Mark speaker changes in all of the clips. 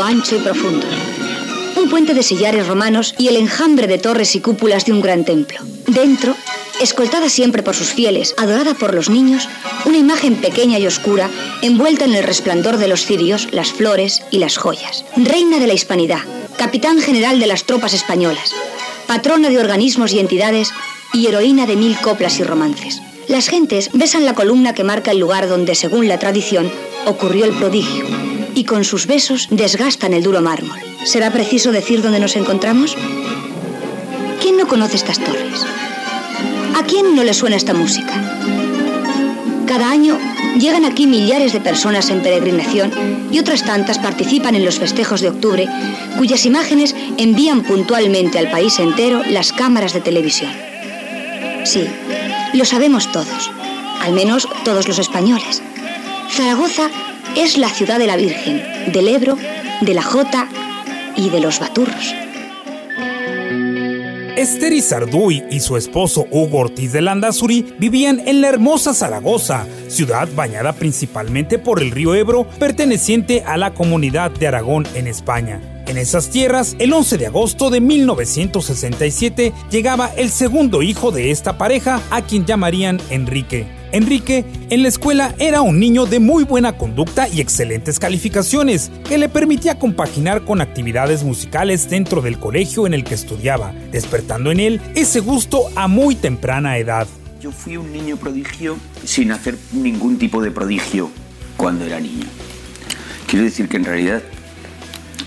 Speaker 1: Ancho y profundo. Un puente de sillares romanos y el enjambre de torres y cúpulas de un gran templo. Dentro, escoltada siempre por sus fieles, adorada por los niños, una imagen pequeña y oscura, envuelta en el resplandor de los cirios, las flores y las joyas. Reina de la hispanidad, capitán general de las tropas españolas, patrona de organismos y entidades y heroína de mil coplas y romances. Las gentes besan la columna que marca el lugar donde, según la tradición, ocurrió el prodigio, y con sus besos desgastan el duro mármol. ¿Será preciso decir dónde nos encontramos? ¿Quién no conoce estas torres? ¿A quién no le suena esta música? Cada año llegan aquí millares de personas en peregrinación y otras tantas participan en los festejos de octubre, cuyas imágenes envían puntualmente al país entero las cámaras de televisión. Sí, lo sabemos todos, al menos todos los españoles. Zaragoza es la ciudad de la Virgen, del Ebro, de la Jota y de los Baturros.
Speaker 2: Esther Izarduy y su esposo Hugo Ortiz de Landazuri vivían en la hermosa Zaragoza, ciudad bañada principalmente por el río Ebro, perteneciente a la comunidad de Aragón en España. En esas tierras, el 11 de agosto de 1967 llegaba el segundo hijo de esta pareja, a quien llamarían Enrique. Enrique en la escuela era un niño de muy buena conducta y excelentes calificaciones, que le permitía compaginar con actividades musicales dentro del colegio en el que estudiaba, despertando en él ese gusto a muy temprana edad.
Speaker 3: Yo fui un niño prodigio sin hacer ningún tipo de prodigio cuando era niño. Quiero decir que en realidad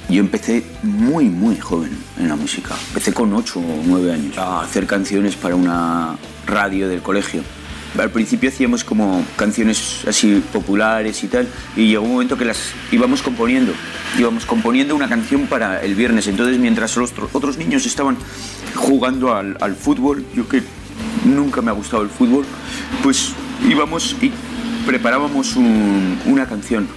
Speaker 3: yo empecé muy, muy joven en la música. Empecé con 8 o 9 años a hacer canciones para una radio del colegio. Al principio hacíamos como canciones así populares y tal, y llegó un momento que las íbamos componiendo. Íbamos componiendo una canción para el viernes. Entonces, mientras los otro- otros niños estaban jugando al, fútbol, yo que nunca me ha gustado el fútbol, pues íbamos y preparábamos un- una canción.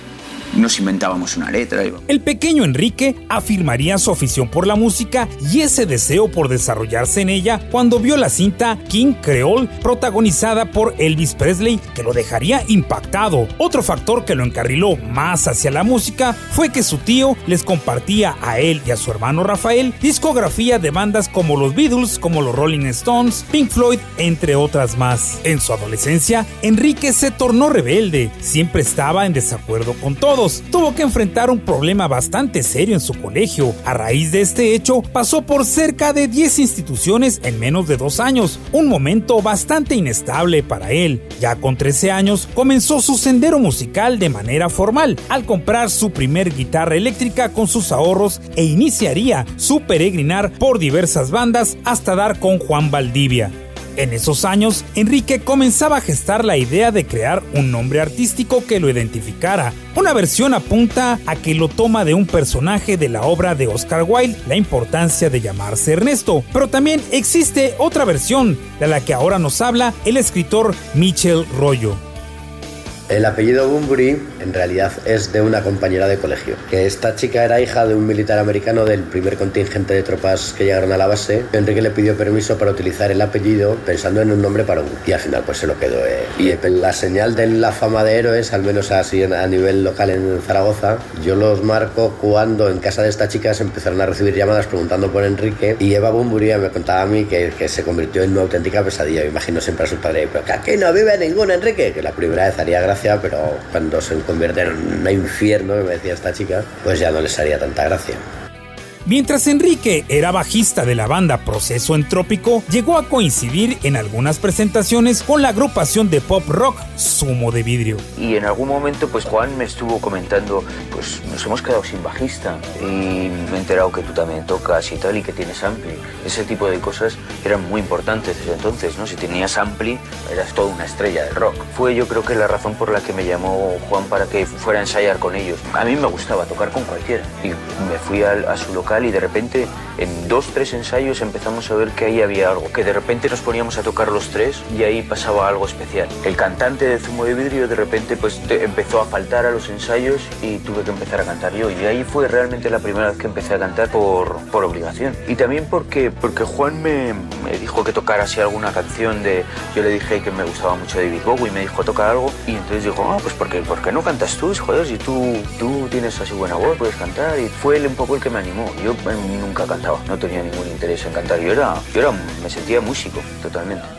Speaker 3: Nos inventábamos una letra.
Speaker 2: El pequeño Enrique afirmaría su afición por la música y ese deseo por desarrollarse en ella cuando vio la cinta King Creole protagonizada por Elvis Presley que lo dejaría impactado. Otro factor que lo encarriló más hacia la música fue que su tío les compartía a él y a su hermano Rafael discografía de bandas como los Beatles, como los Rolling Stones, Pink Floyd, entre otras más. En su adolescencia, Enrique se tornó rebelde, siempre estaba en desacuerdo con todos. Tuvo que enfrentar un problema bastante serio en su colegio. A raíz de este hecho, pasó por cerca de 10 instituciones en menos de dos años, un momento bastante inestable para él. Ya con 13 años, comenzó su sendero musical de manera formal, al comprar su primer guitarra eléctrica con sus ahorros e iniciaría su peregrinar por diversas bandas hasta dar con Juan Valdivia. En esos años, Enrique comenzaba a gestar la idea de crear un nombre artístico que lo identificara. Una versión apunta a que lo toma de un personaje de la obra de Oscar Wilde, la importancia de llamarse Ernesto. Pero también existe otra versión, de la que ahora nos habla el escritor Michel Rollo.
Speaker 4: El apellido Bunbury en realidad es de una compañera de colegio, que esta chica era hija de un militar americano del primer contingente de tropas que llegaron a la base. Enrique le pidió permiso para utilizar el apellido pensando en un nombre para un y al final pues se lo quedó. eh. Y la señal de la fama de héroes, al menos así a nivel local en Zaragoza, yo los marco cuando en casa de esta chica se empezaron a recibir llamadas preguntando por Enrique y Eva Bunbury me contaba a mí que, se convirtió en una auténtica pesadilla. Me imagino siempre a su padre, pero que no vive ningún Enrique, que la primera vez haría gracia, pero cuando se convierte en un infierno, que me decía esta chica, pues ya no les haría tanta gracia.
Speaker 2: Mientras Enrique era bajista de la banda Proceso Entrópico, llegó a coincidir en algunas presentaciones con la agrupación de pop rock Sumo de Vidrio.
Speaker 3: Y en algún momento pues Juan me estuvo comentando, pues nos hemos quedado sin bajista y me he enterado que tú también tocas y tal y que tienes ampli. Ese tipo de cosas eran muy importantes desde entonces, ¿no? Si tenías ampli eras toda una estrella del rock. Fue yo creo que la razón por la que me llamó Juan para que fuera a ensayar con ellos. A mí me gustaba tocar con cualquiera y me fui a, a su local y de repente en dos, tres ensayos empezamos a ver que ahí había algo, que de repente nos poníamos a tocar los tres y ahí pasaba algo especial. El cantante de Zumo de Vidrio de repente pues empezó a faltar a los ensayos y tuve que empezar a cantar yo y ahí fue realmente la primera vez que empecé a cantar por, por obligación. Y también porque, porque Juan me, dijo que tocara así alguna canción de... Yo le dije que me gustaba mucho David Bowie y me dijo toca algo y entonces dijo, ah, pues porque, ¿por qué no cantas tú? Joder, si tú, tú tienes así buena voz, puedes cantar y fue él un poco el que me animó. Yo nunca cantaba, no tenía ningún interés en cantar. Yo era, era, me sentía músico totalmente.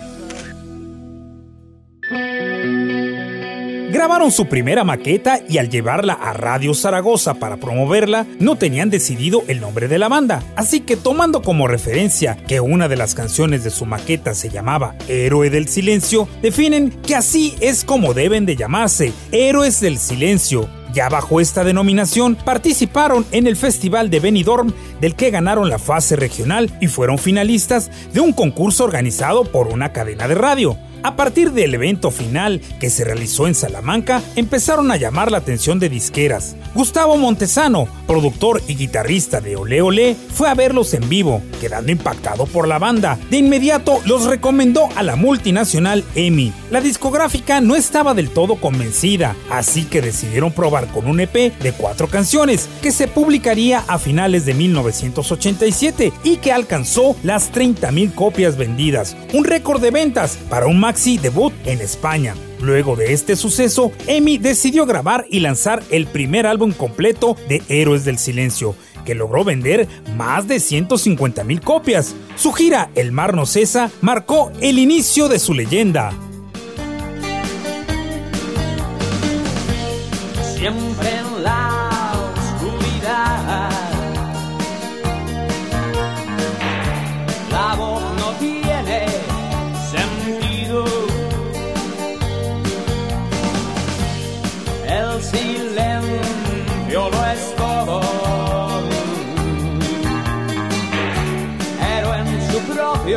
Speaker 2: Grabaron su primera maqueta y al llevarla a Radio Zaragoza para promoverla, no tenían decidido el nombre de la banda. Así que tomando como referencia que una de las canciones de su maqueta se llamaba Héroe del Silencio, definen que así es como deben de llamarse, Héroes del Silencio, ya bajo esta denominación, participaron en el Festival de Benidorm, del que ganaron la fase regional y fueron finalistas de un concurso organizado por una cadena de radio. A partir del evento final que se realizó en Salamanca, empezaron a llamar la atención de disqueras. Gustavo Montesano, productor y guitarrista de Ole Ole, fue a verlos en vivo, quedando impactado por la banda. De inmediato los recomendó a la multinacional EMI. La discográfica no estaba del todo convencida, así que decidieron probar con un EP de cuatro canciones, que se publicaría a finales de 1987 y que alcanzó las 30.000 copias vendidas, un récord de ventas para un maxi debut en España. Luego de este suceso, Emi decidió grabar y lanzar el primer álbum completo de Héroes del Silencio, que logró vender más de 150 mil copias. Su gira El Mar No Cesa marcó el inicio de su leyenda.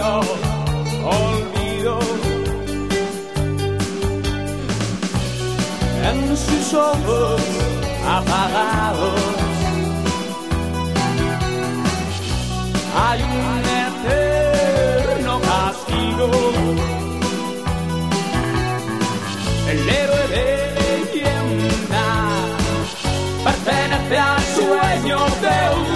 Speaker 5: Propio olvido. En sus ojos apagados hay un eterno castigo. El héroe de leyenda pertenece al sueño de un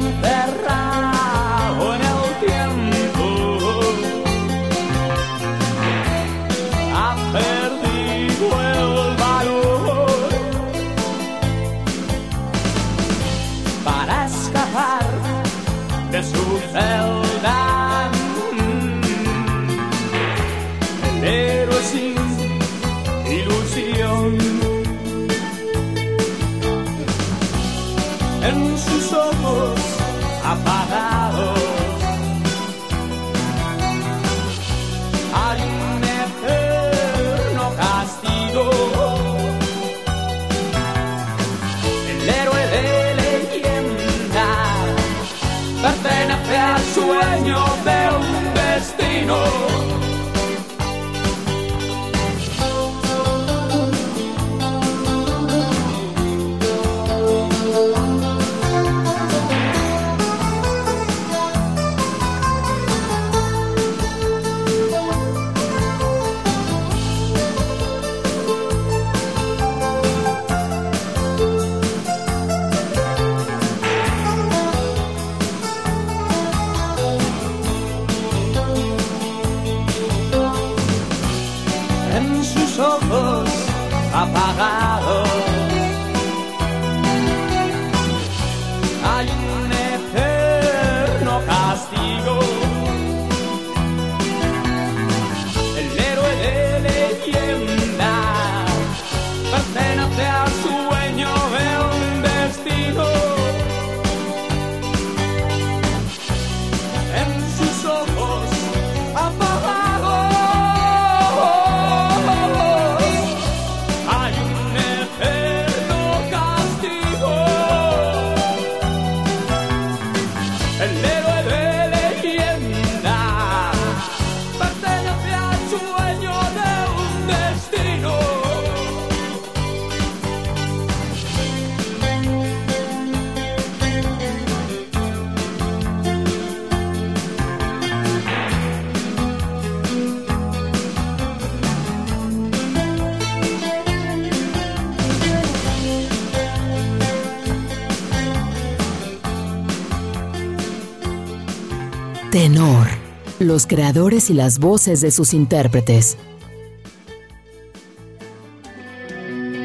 Speaker 5: Bye.
Speaker 6: Los creadores y las voces de sus intérpretes.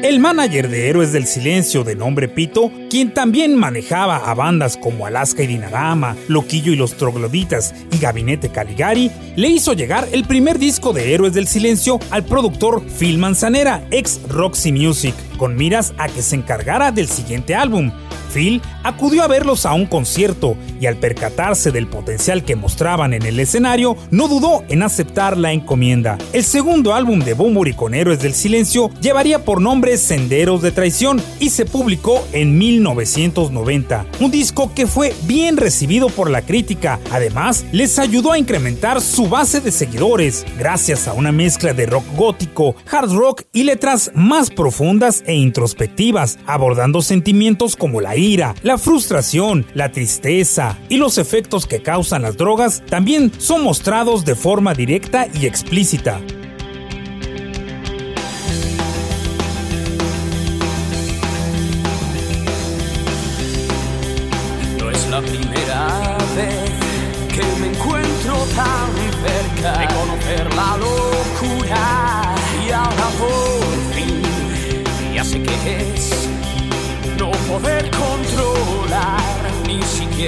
Speaker 2: El manager de Héroes del Silencio de nombre Pito, quien también manejaba a bandas como Alaska y Dinarama, Loquillo y los Trogloditas y Gabinete Caligari, le hizo llegar el primer disco de Héroes del Silencio al productor Phil Manzanera, ex Roxy Music, con miras a que se encargara del siguiente álbum, Phil acudió a verlos a un concierto y al percatarse del potencial que mostraban en el escenario, no dudó en aceptar la encomienda. El segundo álbum de Bumburi con Héroes del Silencio llevaría por nombre Senderos de Traición y se publicó en 1990, un disco que fue bien recibido por la crítica. Además, les ayudó a incrementar su base de seguidores gracias a una mezcla de rock gótico, hard rock y letras más profundas e introspectivas, abordando sentimientos como la ira, la frustración, la tristeza y los efectos que causan las drogas también son mostrados de forma directa y explícita.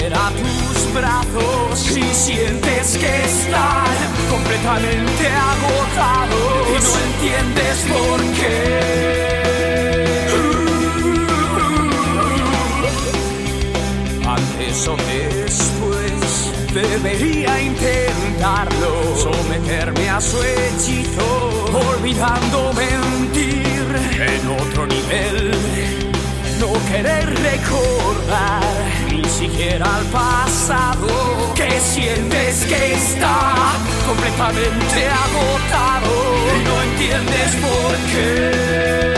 Speaker 5: Siquiera tus brazos si sientes que están completamente agotados y no entiendes por qué. Antes o después debería intentarlo, someterme a su hechizo, olvidando mentir en otro nivel no querer recordar ni siquiera al pasado que sientes que está completamente agotado y no entiendes por qué.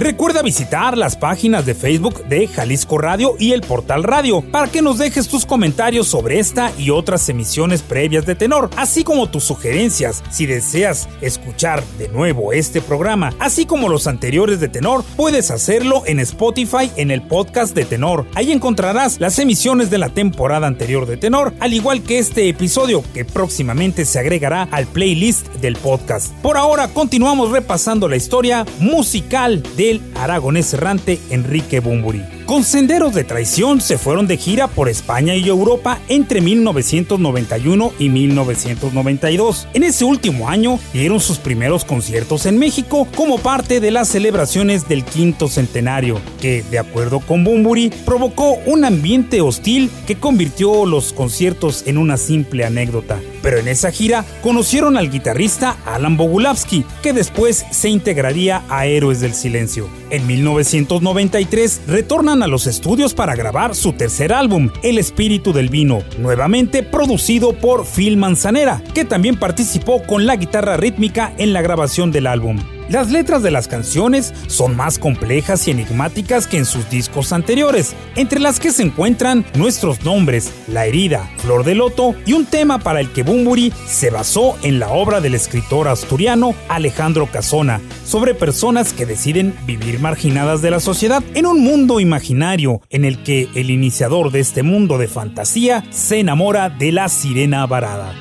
Speaker 2: Recuerda visitar las páginas de Facebook de Jalisco Radio y el portal Radio para que nos dejes tus comentarios sobre esta y otras emisiones previas de Tenor, así como tus sugerencias. Si deseas escuchar de nuevo este programa, así como los anteriores de Tenor, puedes hacerlo en Spotify en el podcast de Tenor. Ahí encontrarás las emisiones de la temporada anterior de Tenor, al igual que este episodio que próximamente se agregará al playlist del podcast. Por ahora continuamos repasando la historia musical del aragonés errante Enrique Bumburi. Con Senderos de Traición se fueron de gira por España y Europa entre 1991 y 1992. En ese último año dieron sus primeros conciertos en México como parte de las celebraciones del quinto centenario, que, de acuerdo con Bumburi, provocó un ambiente hostil que convirtió los conciertos en una simple anécdota. Pero en esa gira conocieron al guitarrista Alan Bogulavsky, que después se integraría a Héroes del Silencio. En 1993 retornan a los estudios para grabar su tercer álbum, El Espíritu del Vino, nuevamente producido por Phil Manzanera, que también participó con la guitarra rítmica en la grabación del álbum. Las letras de las canciones son más complejas y enigmáticas que en sus discos anteriores, entre las que se encuentran nuestros nombres, La herida, Flor de Loto y un tema para el que Bumburi se basó en la obra del escritor asturiano Alejandro Casona, sobre personas que deciden vivir marginadas de la sociedad en un mundo imaginario en el que el iniciador de este mundo de fantasía se enamora de la sirena varada.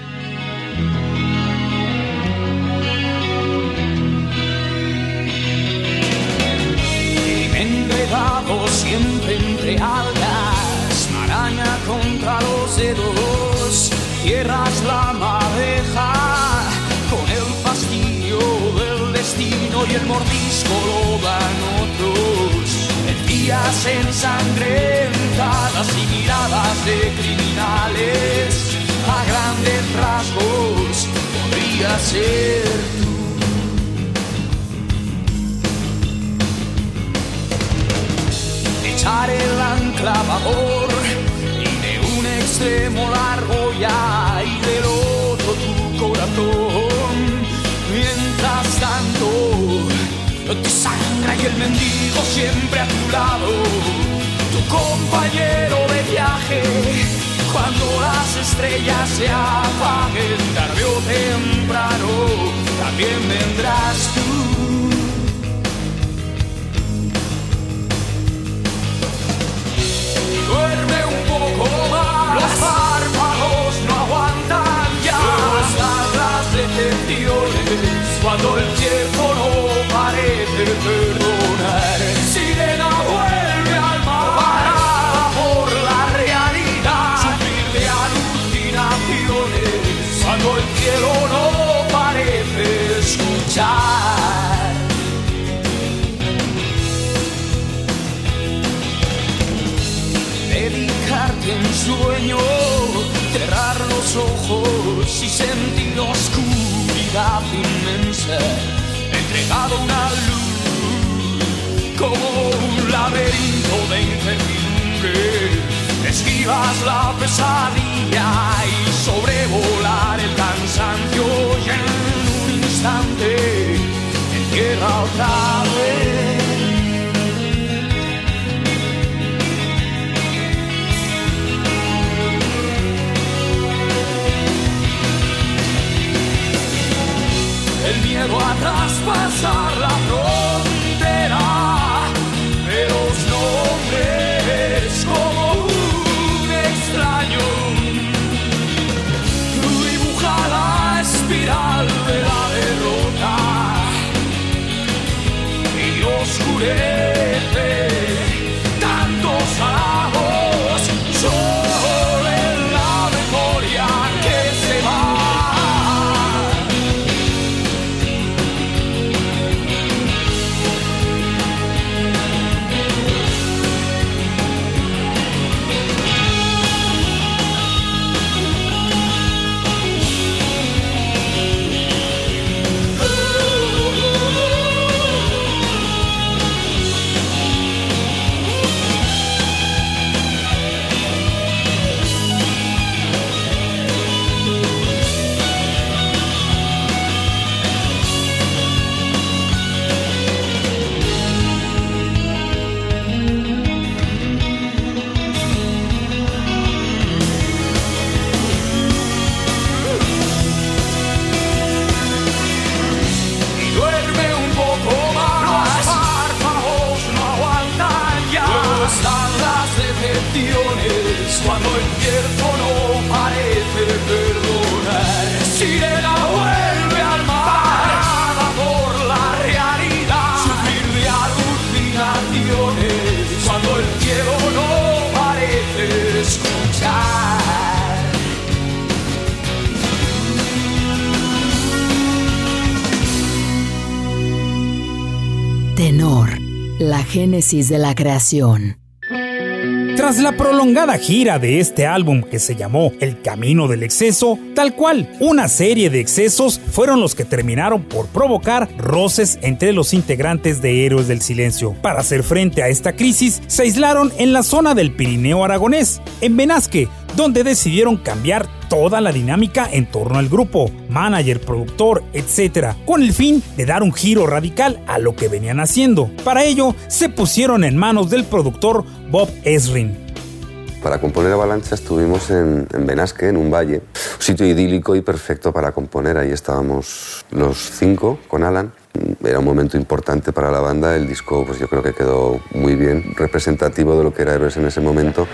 Speaker 5: Siempre entre algas, maraña contra los dedos, cierras la madeja con el fastidio del destino y el mordisco lo dan otros. Días ensangrentadas y miradas de criminales, a grandes rasgos podría ser tú. Echar el anclavador y de un extremo largo ya y del otro tu corazón. Mientras tanto, tu sangra y el mendigo siempre a tu lado, tu compañero de viaje. Cuando las estrellas se apaguen tarde o temprano, también vendrás tú. Cuando el tiempo no parece perdonar. Sirena vuelve al mar parada por la realidad. Sufrir de alucinaciones cuando el cielo no parece escuchar. Sentir la oscuridad inmensa, entregado una luz como un laberinto de incertidumbre. Esquivas la pesadilla y sobrevolar el cansancio y en un instante entierra otra vez. Miedo a traspasar la frontera de los nombres como un extraño. Dibuja la espiral de la derrota y oscurece
Speaker 6: de la creación.
Speaker 2: Tras la prolongada gira de este álbum que se llamó El Camino del Exceso, tal cual, una serie de excesos fueron los que terminaron por provocar roces entre los integrantes de Héroes del Silencio. Para hacer frente a esta crisis, se aislaron en la zona del Pirineo aragonés, en Benasque, donde decidieron cambiar toda la dinámica en torno al grupo, manager, productor, etc., con el fin de dar un giro radical a lo que venían haciendo. Para ello, se pusieron en manos del productor Bob Esrin.
Speaker 7: Para componer Avalancha estuvimos en, en Benasque, en un valle, un sitio idílico y perfecto para componer. Ahí estábamos los cinco con Alan. Era un momento importante para la banda. El disco, pues yo creo que quedó muy bien, representativo de lo que era Héroes en ese momento.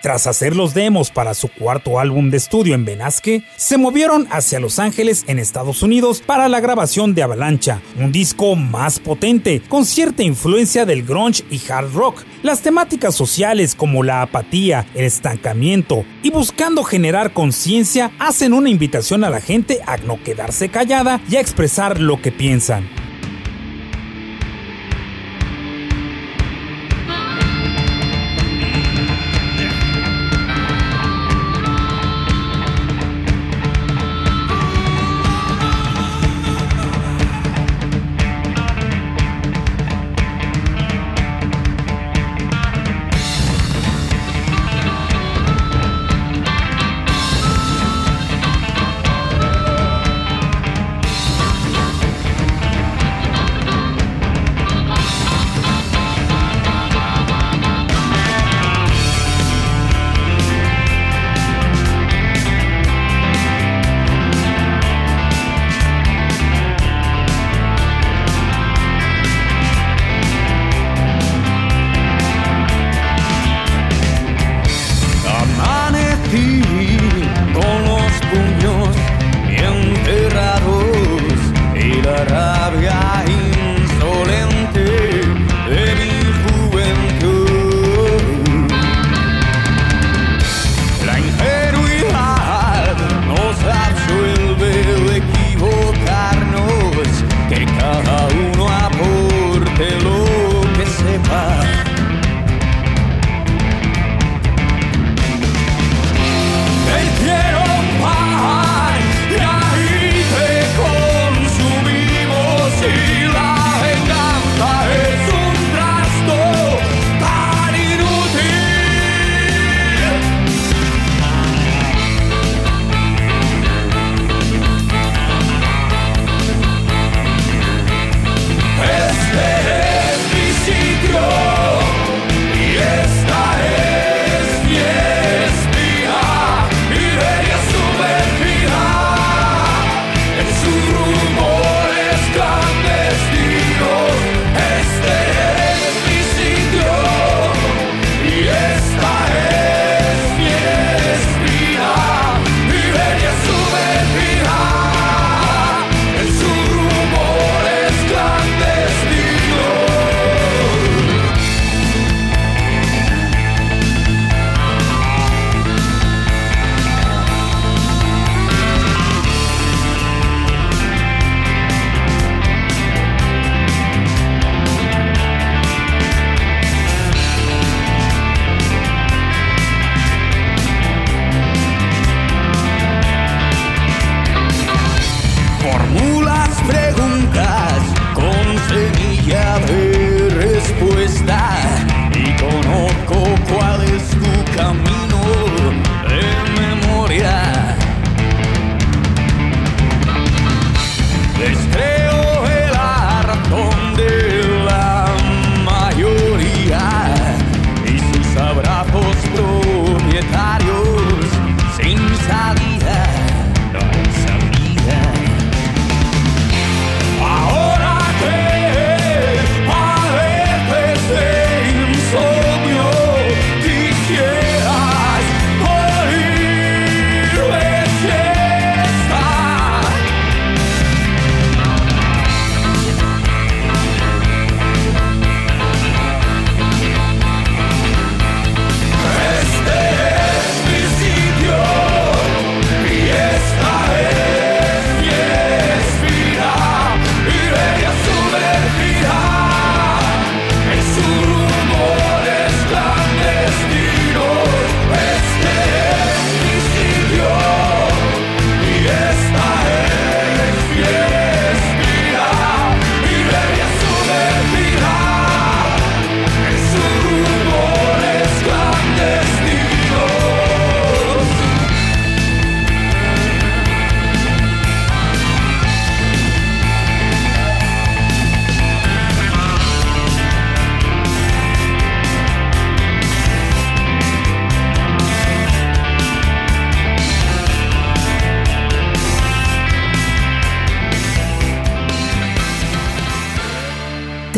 Speaker 2: Tras hacer los demos para su cuarto álbum de estudio en Benasque, se movieron hacia Los Ángeles en Estados Unidos para la grabación de Avalancha, un disco más potente, con cierta influencia del grunge y hard rock. Las temáticas sociales como la apatía, el estancamiento y buscando generar conciencia hacen una invitación a la gente a no quedarse callada y a expresar lo que piensan.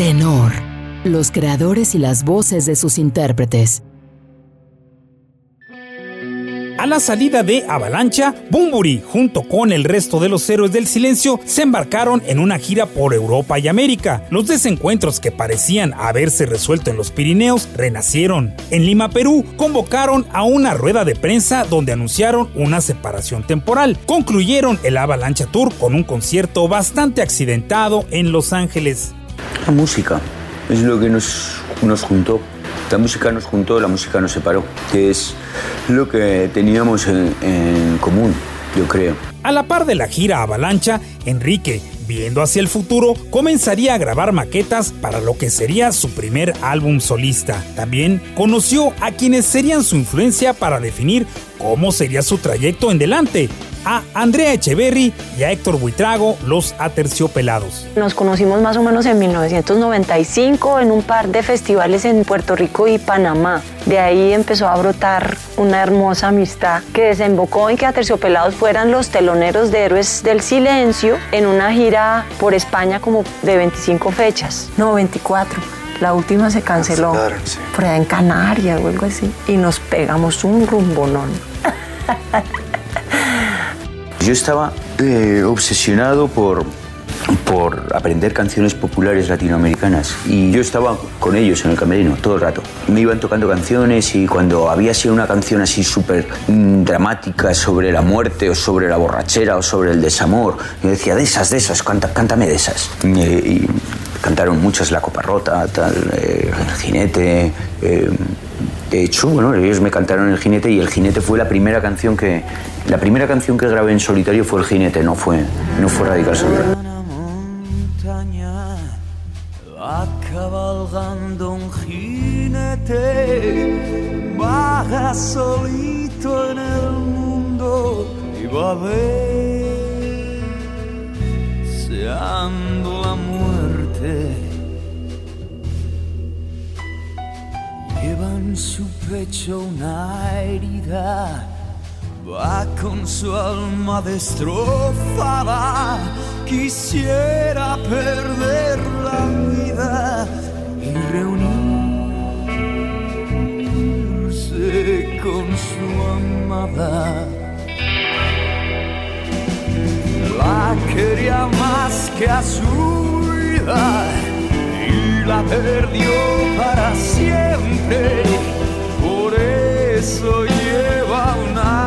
Speaker 6: Tenor. Los creadores y las voces de sus intérpretes.
Speaker 2: A la salida de Avalancha, Bumburi, junto con el resto de los héroes del silencio, se embarcaron en una gira por Europa y América. Los desencuentros que parecían haberse resuelto en los Pirineos renacieron. En Lima, Perú, convocaron a una rueda de prensa donde anunciaron una separación temporal. Concluyeron el Avalancha Tour con un concierto bastante accidentado en Los Ángeles.
Speaker 3: La música es lo que nos, nos juntó. La música nos juntó, la música nos separó, que es lo que teníamos en, en común, yo creo.
Speaker 2: A la par de la gira Avalancha, Enrique, viendo hacia el futuro, comenzaría a grabar maquetas para lo que sería su primer álbum solista. También conoció a quienes serían su influencia para definir cómo sería su trayecto en delante, a Andrea Echeverry y a Héctor Buitrago, los aterciopelados.
Speaker 8: Nos conocimos más o menos en 1995 en un par de festivales en Puerto Rico y Panamá. De ahí empezó a brotar una hermosa amistad que desembocó en que Aterciopelados fueran los teloneros de Héroes del Silencio en una gira por España como de 25 fechas. No, 24. La última se canceló por allá en Canarias o algo así. Y nos pegamos un rumbonón.
Speaker 3: Yo estaba eh, obsesionado por, por aprender canciones populares latinoamericanas y yo estaba con ellos en el camerino todo el rato. Me iban tocando canciones y cuando había sido una canción así súper mm, dramática sobre la muerte o sobre la borrachera o sobre el desamor, yo decía, de esas, de esas, canta, cántame de esas. Eh, y cantaron muchas, La Copa Rota, tal, eh, El Jinete. eh, de hecho, bueno, ellos me cantaron El Jinete y El Jinete fue la primera canción que la primera canción que grabé en solitario fue El Jinete, no fue no fue Radical Solitario.
Speaker 5: Va cabalgando un jinete, solito en el mundo y va a ver, la muerte. En su pecho una herida, va con su alma destrozada. Quisiera perder la vida y reunirse con su amada. La quería más que a su vida la perdió para siempre. Por eso lleva una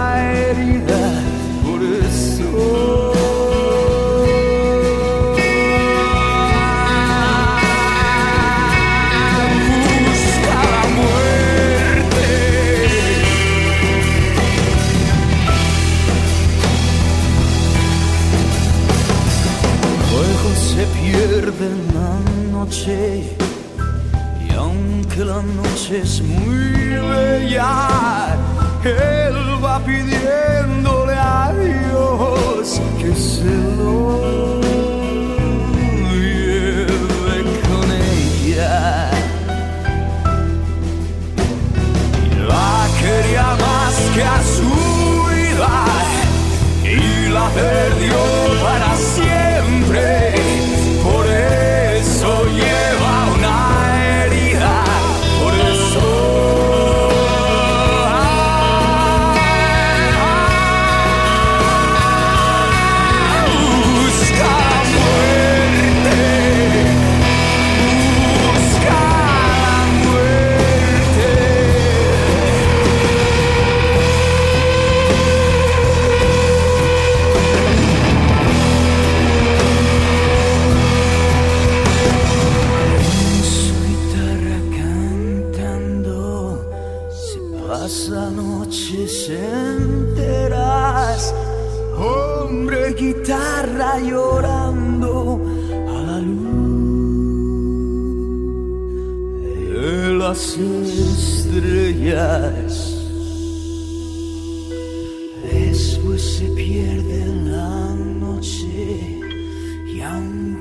Speaker 5: noche y aunque la noche es muy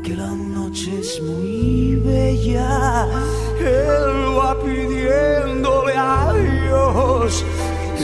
Speaker 5: aunque la noche es muy bella, él va pidiéndole a Dios que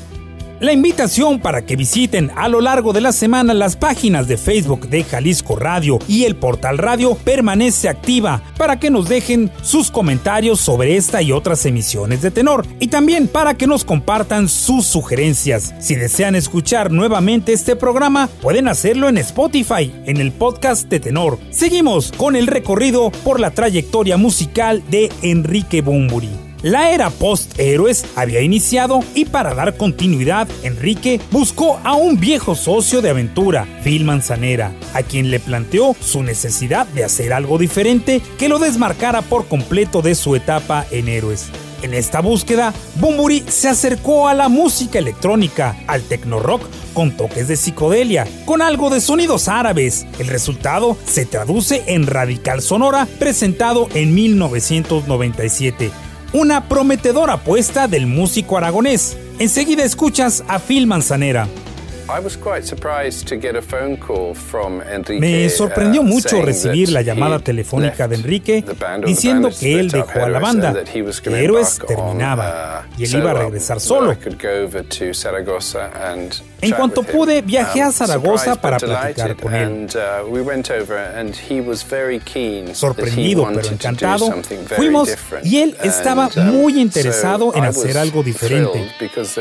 Speaker 2: La invitación para que visiten a lo largo de la semana las páginas de Facebook de Jalisco Radio y el portal radio permanece activa para que nos dejen sus comentarios sobre esta y otras emisiones de tenor y también para que nos compartan sus sugerencias. Si desean escuchar nuevamente este programa, pueden hacerlo en Spotify, en el podcast de tenor. Seguimos con el recorrido por la trayectoria musical de Enrique Bumburi. La era post-héroes había iniciado y para dar continuidad, Enrique buscó a un viejo socio de aventura, Phil Manzanera, a quien le planteó su necesidad de hacer algo diferente que lo desmarcara por completo de su etapa en héroes. En esta búsqueda, Bumburi se acercó a la música electrónica, al techno rock con toques de psicodelia, con algo de sonidos árabes. El resultado se traduce en Radical Sonora, presentado en 1997 una prometedora apuesta del músico aragonés. Enseguida escuchas a Phil Manzanera. Me sorprendió mucho recibir la llamada telefónica de Enrique diciendo que él dejó a la banda, que Héroes terminaba y él iba a regresar solo. En cuanto pude, viajé a
Speaker 9: um,
Speaker 2: Zaragoza para platicar con él.
Speaker 9: uh,
Speaker 2: Sorprendido pero encantado, fuimos y él estaba
Speaker 9: um,
Speaker 2: muy interesado en hacer algo diferente.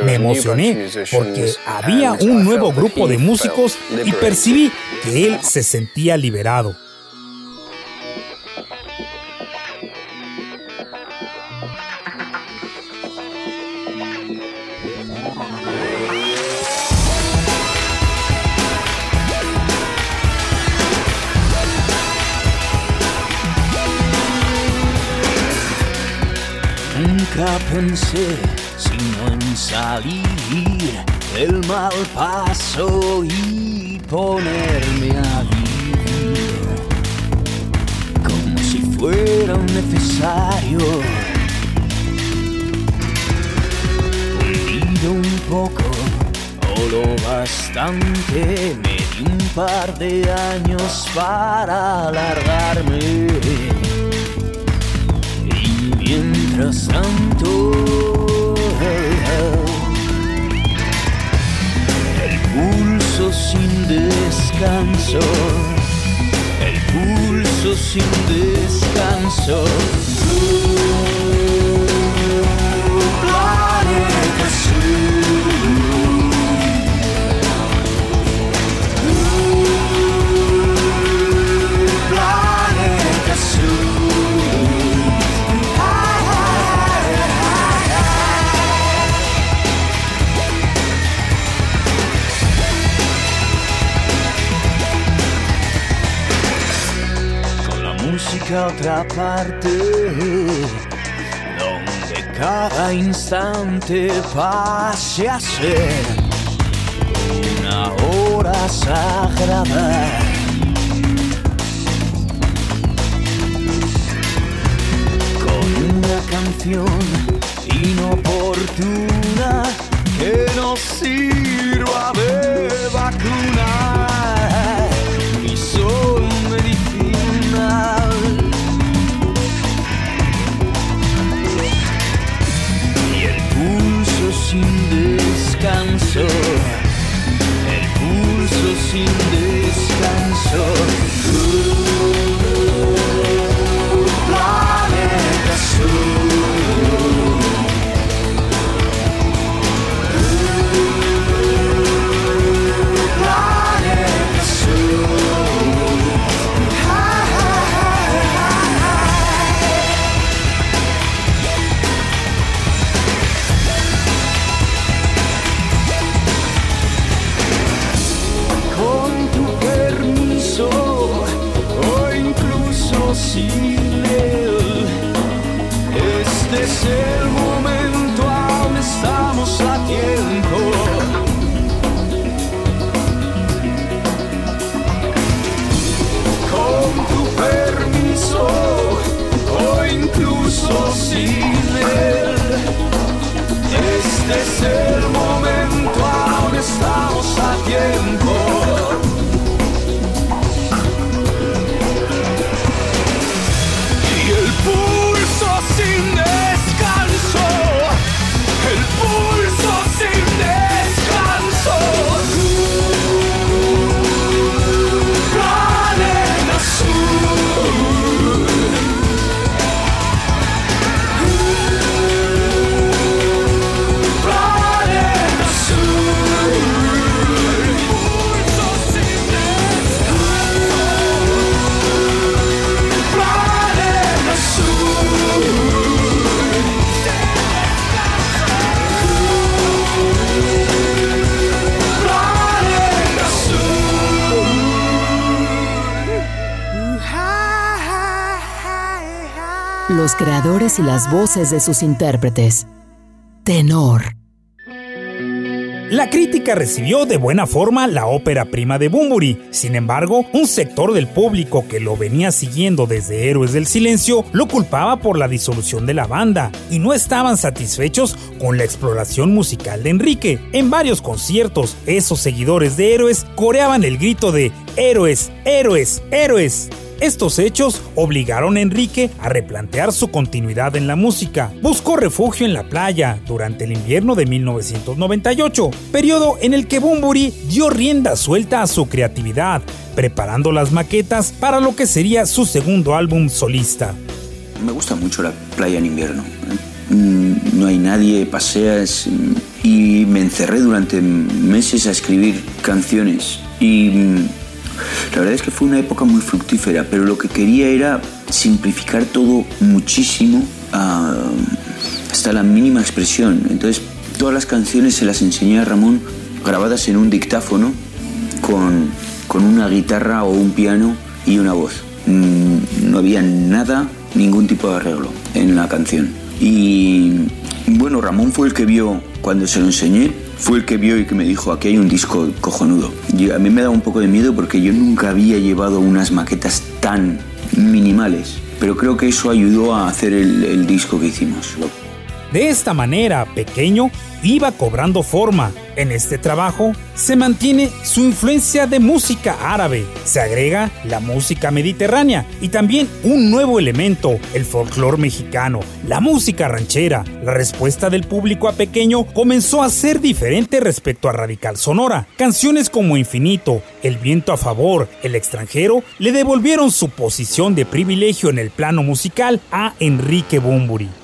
Speaker 2: Me emocioné porque había un nuevo grupo de músicos y percibí que él se sentía liberado.
Speaker 5: Nunca pensé sino en salir del mal paso y ponerme a vivir como si fuera un necesario. Olvido un poco o lo bastante, me di un par de años para alargarme. Y mientras tanto, pulso sin descanso, el pulso sin descanso. Otra parte, donde cada instante pase a ser una hora sagrada. con una canción inoportuna que nos sirva de vacuna y son medicinal. Descanso, el pulso sin descanso. Planeta Planeta es el
Speaker 6: Los creadores y las voces de sus intérpretes. Tenor.
Speaker 2: La crítica recibió de buena forma la ópera prima de Bumburi. Sin embargo, un sector del público que lo venía siguiendo desde Héroes del Silencio lo culpaba por la disolución de la banda y no estaban satisfechos con la exploración musical de Enrique. En varios conciertos, esos seguidores de Héroes coreaban el grito de Héroes, héroes, héroes. Estos hechos obligaron a Enrique a replantear su continuidad en la música. Buscó refugio en la playa durante el invierno de 1998, periodo en el que Bumburi dio rienda suelta a su creatividad, preparando las maquetas para lo que sería su segundo álbum solista.
Speaker 3: Me gusta mucho la playa en invierno. Mm, No hay nadie, paseas y me encerré durante meses a escribir canciones y la verdad es que fue una época muy fructífera, pero lo que quería era simplificar todo muchísimo ah, hasta la mínima expresión. Entonces todas las canciones se las enseñé a Ramón grabadas en un dictáfono con, con una guitarra o un piano y una voz. Mm, No había nada, ningún tipo de arreglo en la canción. Y bueno, Ramón fue el que vio, cuando se lo enseñé, fue el que vio y que me dijo, aquí hay un disco cojonudo. Y a mí me da un poco de miedo porque yo nunca había llevado unas maquetas tan minimales, pero creo que eso ayudó a hacer el, el disco que hicimos.
Speaker 2: De esta manera, Pequeño iba cobrando forma. En este trabajo se mantiene su influencia de música árabe, se agrega la música mediterránea y también un nuevo elemento, el folclore mexicano, la música ranchera. La respuesta del público a Pequeño comenzó a ser diferente respecto a Radical Sonora. Canciones como Infinito, El viento a favor, El extranjero, le devolvieron su posición de privilegio en el plano musical a Enrique Bumburi.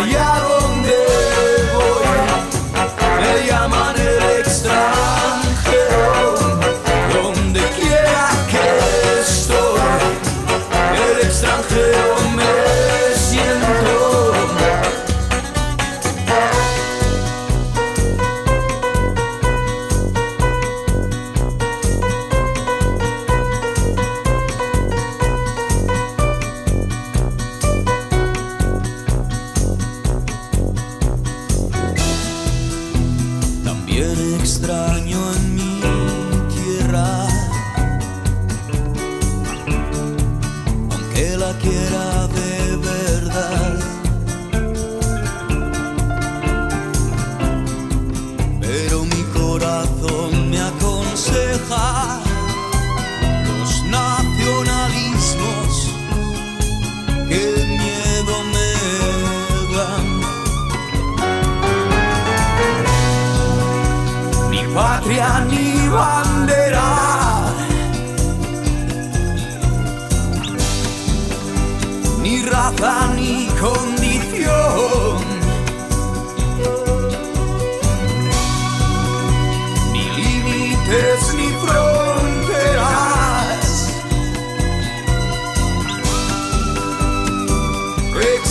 Speaker 5: Pero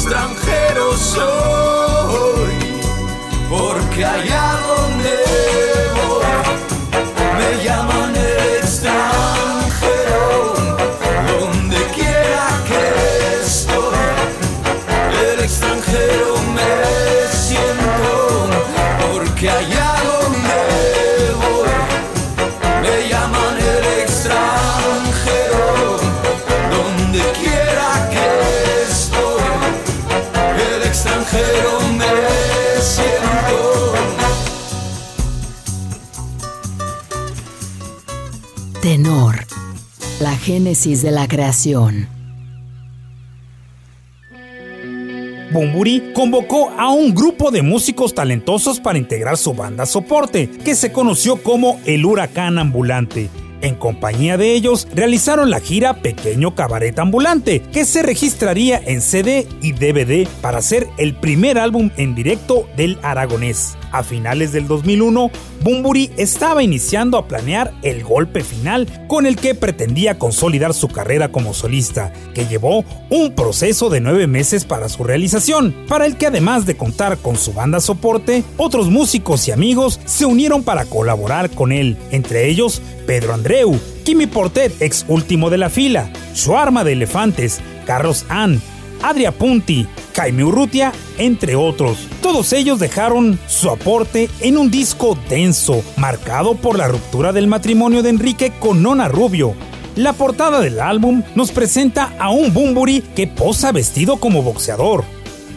Speaker 5: Extranjero soy, porque allá donde voy me llaman extranjero. Donde quiera que estoy, el extranjero me siento, porque allá
Speaker 6: génesis de la creación.
Speaker 2: Bumburi convocó a un grupo de músicos talentosos para integrar su banda soporte, que se conoció como el Huracán Ambulante. En compañía de ellos, realizaron la gira Pequeño Cabaret Ambulante, que se registraría en CD y DVD para ser el primer álbum en directo del aragonés. A finales del 2001, Bumburi estaba iniciando a planear el golpe final con el que pretendía consolidar su carrera como solista, que llevó un proceso de nueve meses para su realización, para el que además de contar con su banda soporte, otros músicos y amigos se unieron para colaborar con él, entre ellos Pedro Andreu, Kimi Portet, ex último de la fila, Shuarma de Elefantes, Carlos Ann, Adria Punti, Jaime Urrutia, entre otros. Todos ellos dejaron su aporte en un disco denso, marcado por la ruptura del matrimonio de Enrique con Nona Rubio. La portada del álbum nos presenta a un Bumburi que posa vestido como boxeador.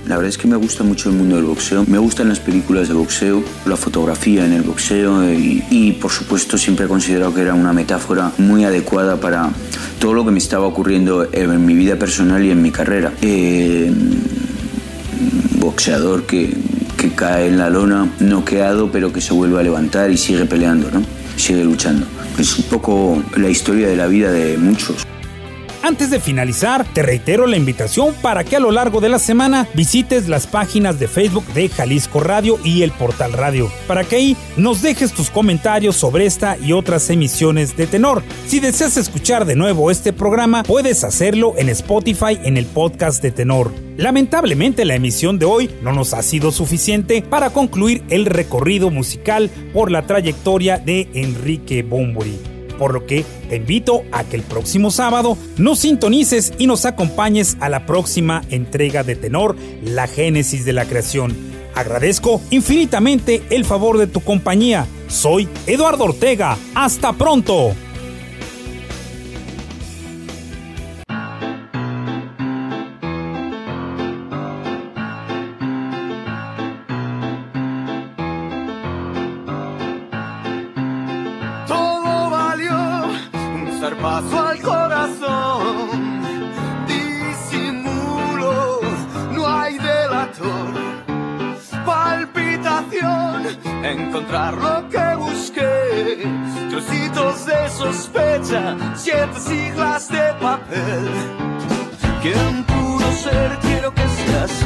Speaker 3: La verdad es que me gusta mucho el mundo del boxeo. Me gustan las películas de boxeo, la fotografía en el boxeo y, y, por supuesto siempre he considerado que era una metáfora muy adecuada para todo lo que me estaba ocurriendo en mi vida personal y en mi carrera. Eh, boxeador que, que cae en la lona, noqueado, pero que se vuelve a levantar y sigue peleando, ¿no? Sigue luchando. Es un poco la historia de la vida de muchos.
Speaker 2: Antes de finalizar, te reitero la invitación para que a lo largo de la semana visites las páginas de Facebook de Jalisco Radio y el Portal Radio, para que ahí nos dejes tus comentarios sobre esta y otras emisiones de tenor. Si deseas escuchar de nuevo este programa, puedes hacerlo en Spotify en el podcast de tenor. Lamentablemente la emisión de hoy no nos ha sido suficiente para concluir el recorrido musical por la trayectoria de Enrique Bombori por lo que te invito a que el próximo sábado nos sintonices y nos acompañes a la próxima entrega de Tenor, la génesis de la creación. Agradezco infinitamente el favor de tu compañía. Soy Eduardo Ortega. Hasta pronto.
Speaker 5: Encontrar lo que busqué. Trocitos de sospecha, siete siglas de papel. ¿Quién pudo ser? Quiero que seas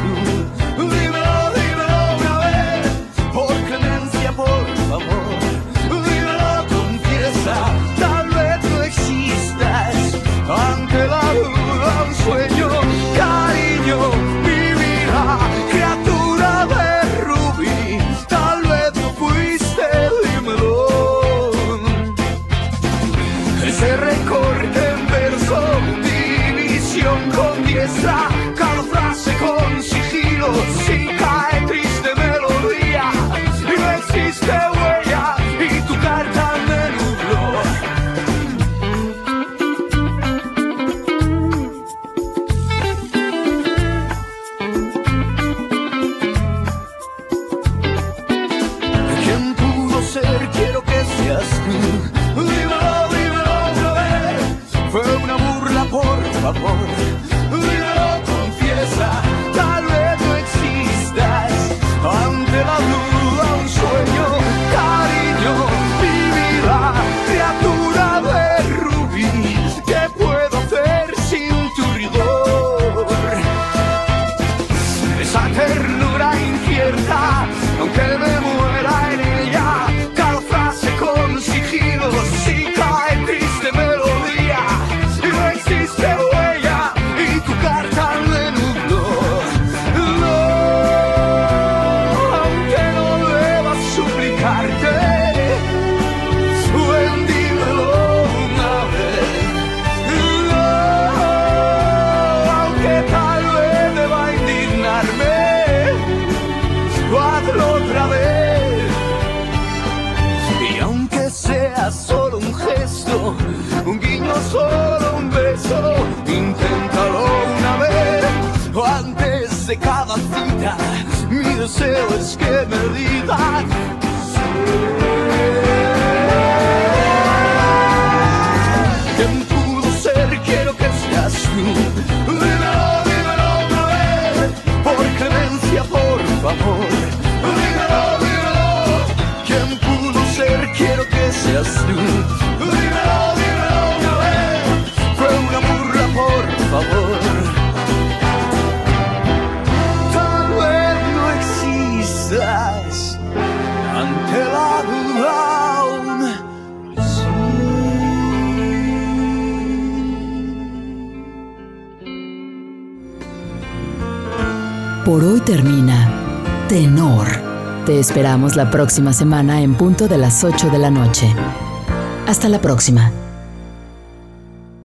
Speaker 5: de cada cita, mi deseo es que me digas
Speaker 6: Te esperamos la próxima semana en punto de las 8 de la noche. Hasta la próxima.